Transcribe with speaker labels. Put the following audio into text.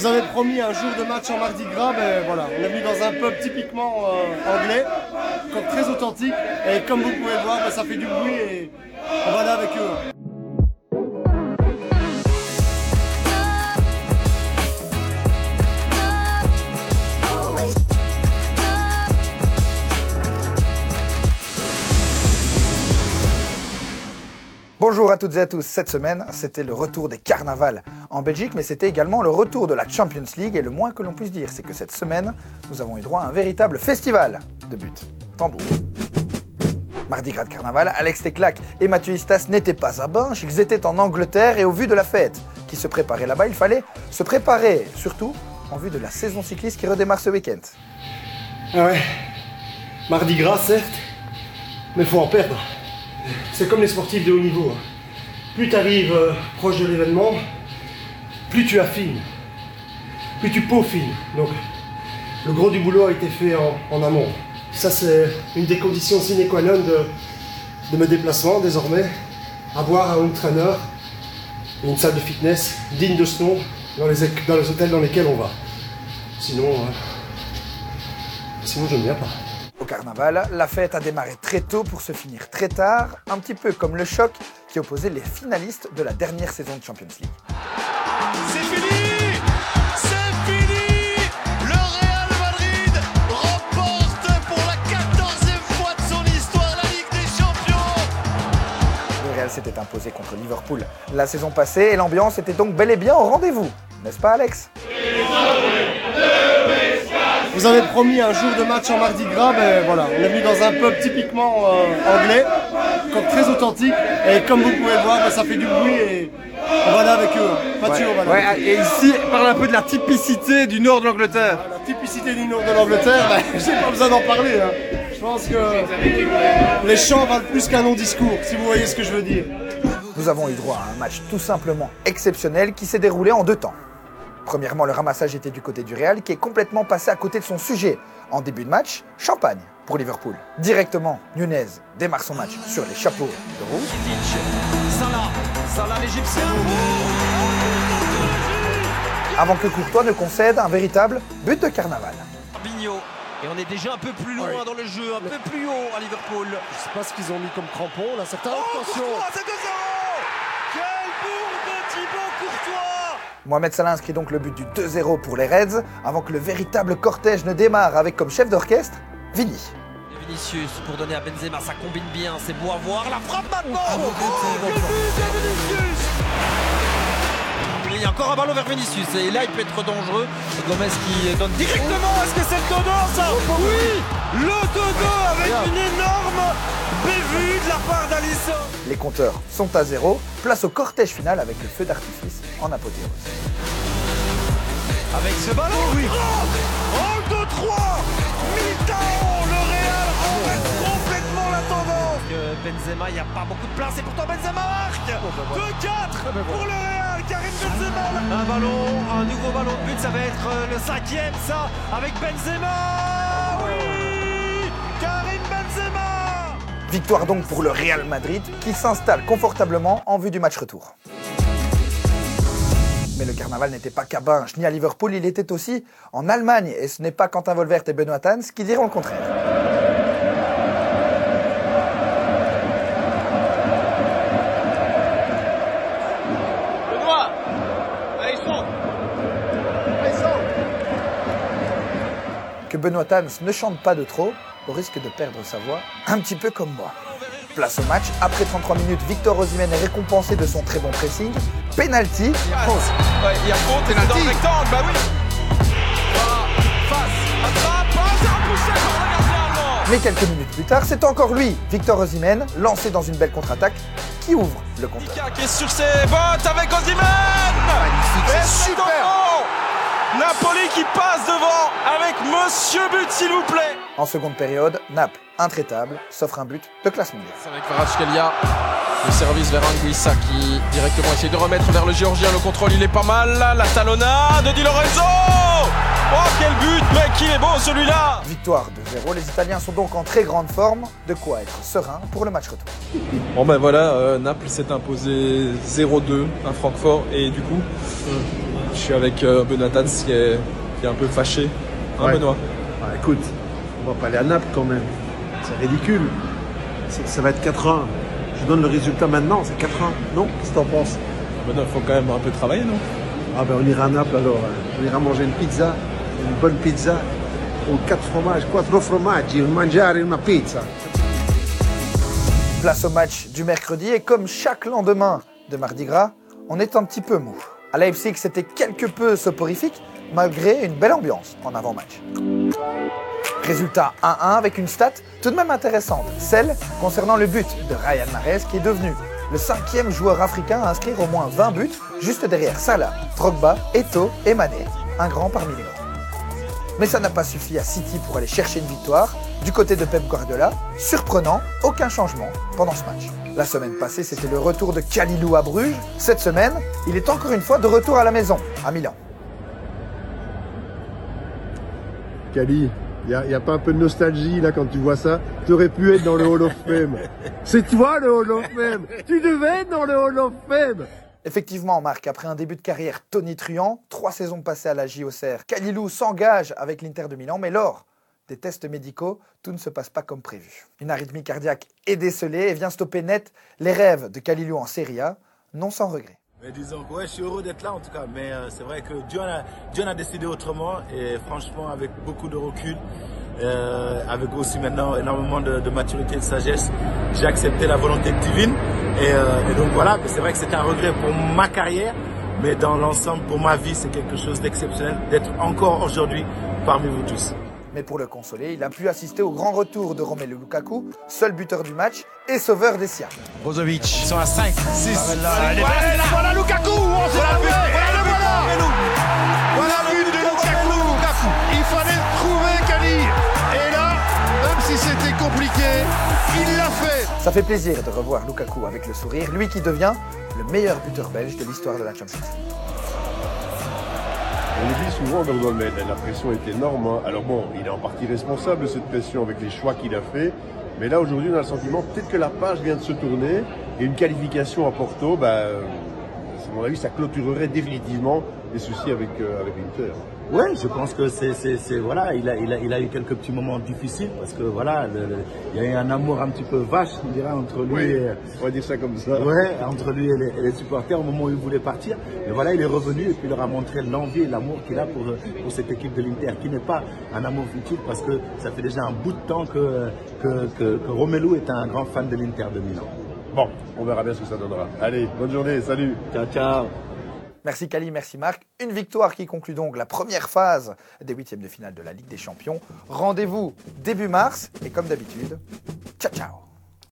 Speaker 1: vous avait promis un jour de match en Mardi Gras, ben on est venu dans un pub typiquement euh, anglais, très authentique, et comme vous pouvez le voir, ben, ça fait du bruit et on va aller avec eux.
Speaker 2: Bonjour à toutes et à tous. Cette semaine, c'était le retour des carnavals en Belgique, mais c'était également le retour de la Champions League. Et le moins que l'on puisse dire, c'est que cette semaine, nous avons eu droit à un véritable festival de buts. Tambour. Mardi gras de carnaval, Alex Teclac et Mathieu Istas n'étaient pas à Binche, ils étaient en Angleterre et au vu de la fête qui se préparait là-bas, il fallait se préparer, surtout en vue de la saison cycliste qui redémarre ce week-end.
Speaker 1: Ah ouais, Mardi gras certes, mais faut en perdre. C'est comme les sportifs de haut niveau. Hein. Plus tu arrives euh, proche de l'événement, plus tu affines, plus tu peaufines. Donc, le gros du boulot a été fait en, amont. Ça, c'est une des conditions sine qua non de, mes déplacements désormais. Avoir un entraîneur une salle de fitness digne de ce nom dans les, dans les hôtels dans lesquels on va. Sinon, euh, sinon je ne viens pas
Speaker 2: carnaval, la fête a démarré très tôt pour se finir très tard, un petit peu comme le choc qui opposait les finalistes de la dernière saison de Champions League.
Speaker 3: C'est fini C'est fini. Le Real Madrid remporte pour la 14e fois de son histoire la Ligue des Champions.
Speaker 2: Le Real s'était imposé contre Liverpool la saison passée et l'ambiance était donc bel et bien au rendez-vous, n'est-ce pas Alex?
Speaker 1: Vous avez promis un jour de match en Mardi Gras, ben voilà, on est venu dans un pub typiquement euh, anglais, très authentique, et comme vous pouvez le voir, ben, ça fait du bruit et on va aller avec eux.
Speaker 4: Hein. ouais. Et ici, parle un peu de la typicité du nord de l'Angleterre.
Speaker 1: La typicité du nord de l'Angleterre, ben, j'ai pas besoin d'en parler. Hein. Je pense que les chants valent plus qu'un long discours, si vous voyez ce que je veux dire.
Speaker 2: Nous avons eu droit à un match tout simplement exceptionnel qui s'est déroulé en deux temps. Premièrement, le ramassage était du côté du Real qui est complètement passé à côté de son sujet. En début de match, champagne pour Liverpool. Directement, Nunez démarre son match sur les chapeaux de roue. Avant que Courtois ne concède un véritable but de carnaval.
Speaker 3: Et on est déjà un peu plus loin dans le jeu, un peu plus haut à Liverpool.
Speaker 1: Je sais pas ce qu'ils ont mis comme crampon là, certains.
Speaker 3: Oh, Attention Courtois,
Speaker 2: Mohamed Salah inscrit donc le but du 2-0 pour les Reds, avant que le véritable cortège ne démarre avec comme chef d'orchestre Vini.
Speaker 3: Vinicius pour donner à Benzema, ça combine bien, c'est beau à voir, la frappe maintenant oh,
Speaker 1: oh,
Speaker 3: Vinicius il y a encore un ballon vers Vinicius et là il peut être dangereux. Gomez qui donne directement. Est-ce que c'est Le dodo avec une énorme bévue de la part d'Alisson.
Speaker 2: Les compteurs sont à zéro. Place au cortège final avec le feu d'artifice en apothéose.
Speaker 3: Avec ce ballon. Oui. Oh, 2-3 Mi-temps. Le Real renverse complètement la tendance. Benzema, il n'y a pas beaucoup de place. Et pourtant Benzema marque. 2-4 pour le Real. Karim Benzema. Un ballon, un nouveau ballon de but, ça va être euh, le cinquième ça avec Benzema
Speaker 2: Victoire donc pour le Real Madrid qui s'installe confortablement en vue du match retour. Mais le carnaval n'était pas qu'à Binge ni à Liverpool, il était aussi en Allemagne. Et ce n'est pas Quentin Volvert et Benoît Tans qui diront le contraire. que Benoît Tans ne chante pas de trop, au risque de perdre sa voix, un petit peu comme moi. Place au match, après 33 minutes, Victor Osimhen est récompensé de son très bon pressing. Penalty. Il y a
Speaker 3: il est dans le rectangle, bah oui.
Speaker 2: Mais quelques minutes plus tard, c'est encore lui, Victor Osimhen, lancé dans une belle contre-attaque, qui ouvre le compte.
Speaker 3: qui est sur ses bottes avec Osimhen
Speaker 2: C'est super
Speaker 3: Napoli qui passe devant avec Monsieur But, s'il vous plaît.
Speaker 2: En seconde période, Naples, intraitable, s'offre un but de classe mondiale.
Speaker 5: Avec Kvaratskhelia, le service vers Anguissa qui directement essaie de remettre vers le Géorgien. Le contrôle, il est pas mal. La talonnade de Di Lorenzo Oh, quel but Mais qu'il est beau celui-là
Speaker 2: Victoire de 0, les Italiens sont donc en très grande forme, de quoi être serein pour le match retour.
Speaker 5: Bon ben voilà, euh, Naples s'est imposé 0-2 à Francfort et du coup, je suis avec euh, Benoît Tans qui est, qui est un peu fâché. Hein
Speaker 6: Ouais.
Speaker 5: Benoît?
Speaker 6: Ah, écoute, on va pas aller à Naples quand même. C'est ridicule. Ça va être 4-1. Je donne le résultat maintenant, c'est 4-1. Non Qu'est-ce que t'en penses?
Speaker 5: Il faut quand même un peu travailler, non?
Speaker 6: Ah ben on ira à Naples alors. hein. On ira manger une pizza, une bonne pizza, aux 4 fromages, 4 formaggi, mangiare una pizza.
Speaker 2: Place au match du mercredi et comme chaque lendemain de Mardi Gras, on est un petit peu mou. À Leipzig, c'était quelque peu soporifique, malgré une belle ambiance en avant-match. Résultat 1-1 avec une stat tout de même intéressante, celle concernant le but de Ryan Mahrez qui est devenu le cinquième joueur africain à inscrire au moins 20 buts, juste derrière Salah, Drogba, Eto'o et Mané, un grand parmi les grands. Mais ça n'a pas suffi à City pour aller chercher une victoire. Du côté de Pep Guardiola, surprenant, aucun changement pendant ce match. La semaine passée, c'était le retour de Kalilou à Bruges. Cette semaine, il est encore une fois de retour à la maison, à Milan.
Speaker 7: Cali, il n'y a, pas un peu de nostalgie là quand tu vois ça? Tu aurais pu être dans le Hall of Fame. C'est toi le Hall of Fame Tu devais être dans le Hall of Fame
Speaker 2: Effectivement, Marc, après un début de carrière tonitruant, trois saisons passées à la JOCR, Kalilou s'engage avec l'Inter de Milan, mais lors des tests médicaux, tout ne se passe pas comme prévu. Une arythmie cardiaque est décelée et vient stopper net les rêves de Kalilou en Serie A, non sans regret.
Speaker 8: Mais disons que ouais, je suis heureux d'être là en tout cas, mais euh, c'est vrai que Dieu en, a, Dieu a décidé autrement. Et franchement avec beaucoup de recul, euh, avec aussi maintenant énormément de, de maturité et de sagesse, j'ai accepté la volonté divine. Et, euh, et donc voilà, c'est vrai que c'est un regret pour ma carrière, mais dans l'ensemble pour ma vie c'est quelque chose d'exceptionnel d'être encore aujourd'hui parmi vous tous.
Speaker 2: Mais pour le consoler, il a pu assister au grand retour de Romelu Lukaku, seul buteur du match et sauveur des siens.
Speaker 3: Brozovic. Ils sont à 5, 6. Voilà, voilà Lukaku. On s'est la fait Voilà le voilà Voilà. le but de Lukaku. Il fallait trouver Kali. Et là, même si c'était compliqué, il l'a fait.
Speaker 2: Ça fait plaisir de revoir Lukaku avec le sourire, lui qui devient le meilleur buteur belge de l'histoire de la Champions League.
Speaker 7: On le dit souvent dans le domaine, la pression est énorme. hein. Alors bon, il est en partie responsable de cette pression avec les choix qu'il a fait. Mais là aujourd'hui on a le sentiment peut-être que la page vient de se tourner et une qualification à Porto, bah, euh, à mon avis ça clôturerait définitivement les soucis avec, euh, avec l'Inter.
Speaker 8: Ouais, je pense que c'est, voilà, il a, il a, il a eu quelques petits moments difficiles parce que voilà, le- le- il y a eu un amour un petit peu vache, on dirait, entre lui
Speaker 7: Oui,
Speaker 8: et,
Speaker 7: on va dire ça comme ça.
Speaker 8: ouais, entre lui et les, et les supporters au moment où il voulait partir. Mais voilà, il est revenu et puis il leur a montré l'envie et l'amour qu'il a pour, pour cette équipe de l'Inter, qui n'est pas un amour futile parce que ça fait déjà un bout de temps que, que, que, que Romelu est un grand fan de l'Inter de Milan.
Speaker 7: Bon, on verra bien ce que ça donnera. Allez, bonne journée, salut
Speaker 8: Ciao, ciao.
Speaker 2: Merci Kali, merci Marc. Une victoire qui conclut donc la première phase des huitièmes de finale de la Ligue des Champions. Rendez-vous début mars et comme d'habitude, ciao ciao